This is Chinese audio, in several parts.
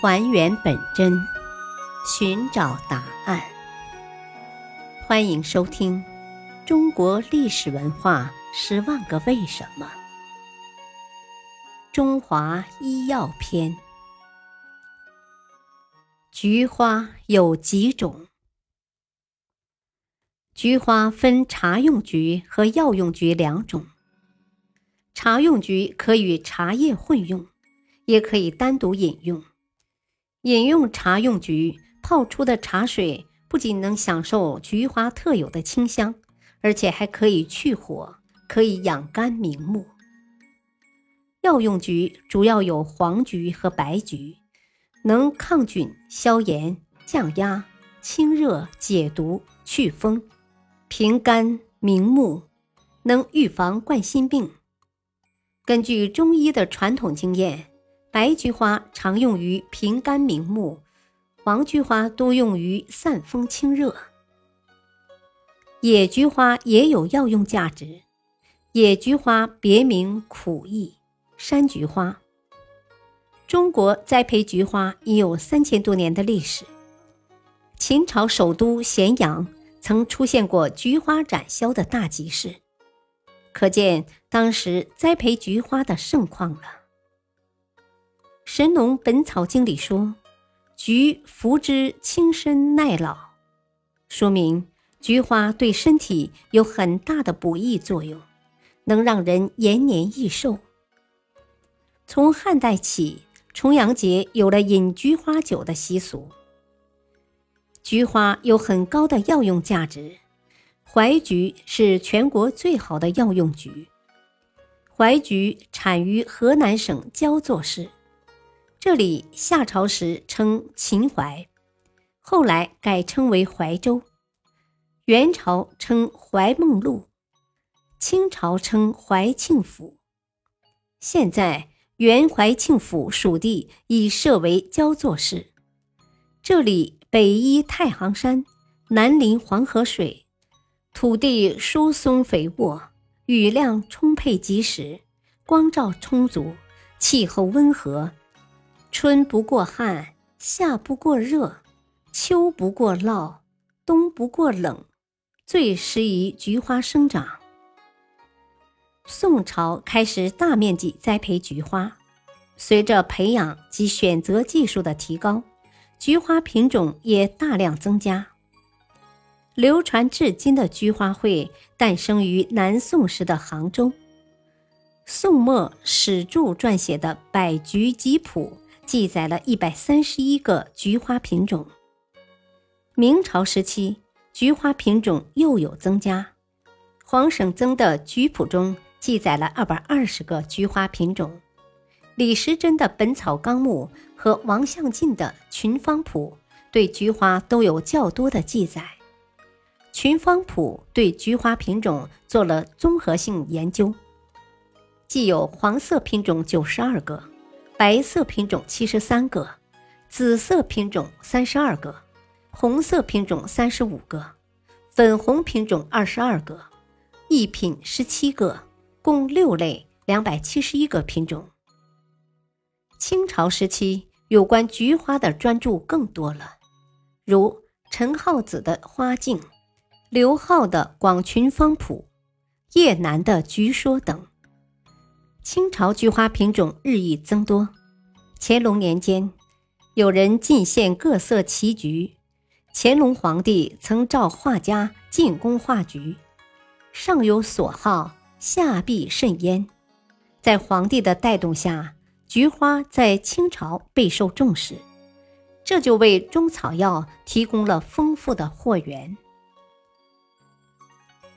还原本真，寻找答案。欢迎收听《中国历史文化十万个为什么》——中华医药篇。菊花有几种？菊花分茶用菊和药用菊两种。茶用菊可与茶叶混用，也可以单独饮用。饮用茶用菊泡出的茶水，不仅能享受菊花特有的清香，而且还可以去火，可以养肝明目。药用菊主要有黄菊和白菊，能抗菌、消炎、降压、清热、解毒、祛风、平肝明目，能预防冠心病。根据中医的传统经验。白菊花常用于平肝明目，黄菊花多用于散风清热。野菊花也有药用价值。野菊花别名苦意、山菊花。中国栽培菊花已有三千多年的历史。秦朝首都咸阳曾出现过菊花展销的大集市，可见当时栽培菊花的盛况了。《神农本草经》里说：“菊服之轻身耐老”，说明菊花对身体有很大的补益作用，能让人延年益寿。从汉代起，重阳节有了饮菊花酒的习俗。菊花有很高的药用价值，淮菊是全国最好的药用菊。淮菊产于河南省焦作市。这里夏朝时称秦淮，后来改称为淮州；元朝称怀梦路，清朝称怀庆府。现在原怀庆府属地已设为焦作市。这里北依太行山，南临黄河水，土地疏松肥沃，雨量充沛及时，光照充足，气候温和。春不过旱，夏不过热，秋不过涝，冬不过冷，最适宜菊花生长。宋朝开始大面积栽培菊花，随着培养及选择技术的提高，菊花品种也大量增加。流传至今的菊花会诞生于南宋时的杭州。宋末史著撰写的《百菊集谱》。记载了一百三十一个菊花品种。明朝时期，菊花品种又有增加。黄省曾的菊谱中记载了二百二十个菊花品种。李时珍的《本草纲目》和王相晋的《群芳谱》对菊花都有较多的记载。《群芳谱》对菊花品种做了综合性研究，既有黄色品种九十二个。白色品种七十三个，紫色品种三十二个，红色品种三十五个，粉红品种二十二个，一品十七个，共六类两百七十一个品种。清朝时期有关菊花的专著更多了，如陈浩子的《花镜》，刘浩的《广群芳谱》，叶南的《菊说》等。清朝菊花品种日益增多。乾隆年间，有人进献各色奇菊，乾隆皇帝曾召画家进宫画菊，上有所好，下必甚焉。在皇帝的带动下，菊花在清朝备受重视，这就为中草药提供了丰富的货源。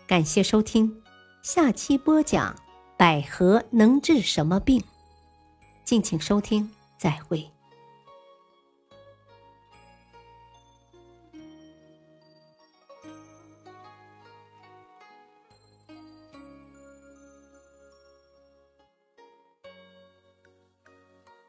感谢收听，下期播讲。百合能治什么病？敬请收听，再会。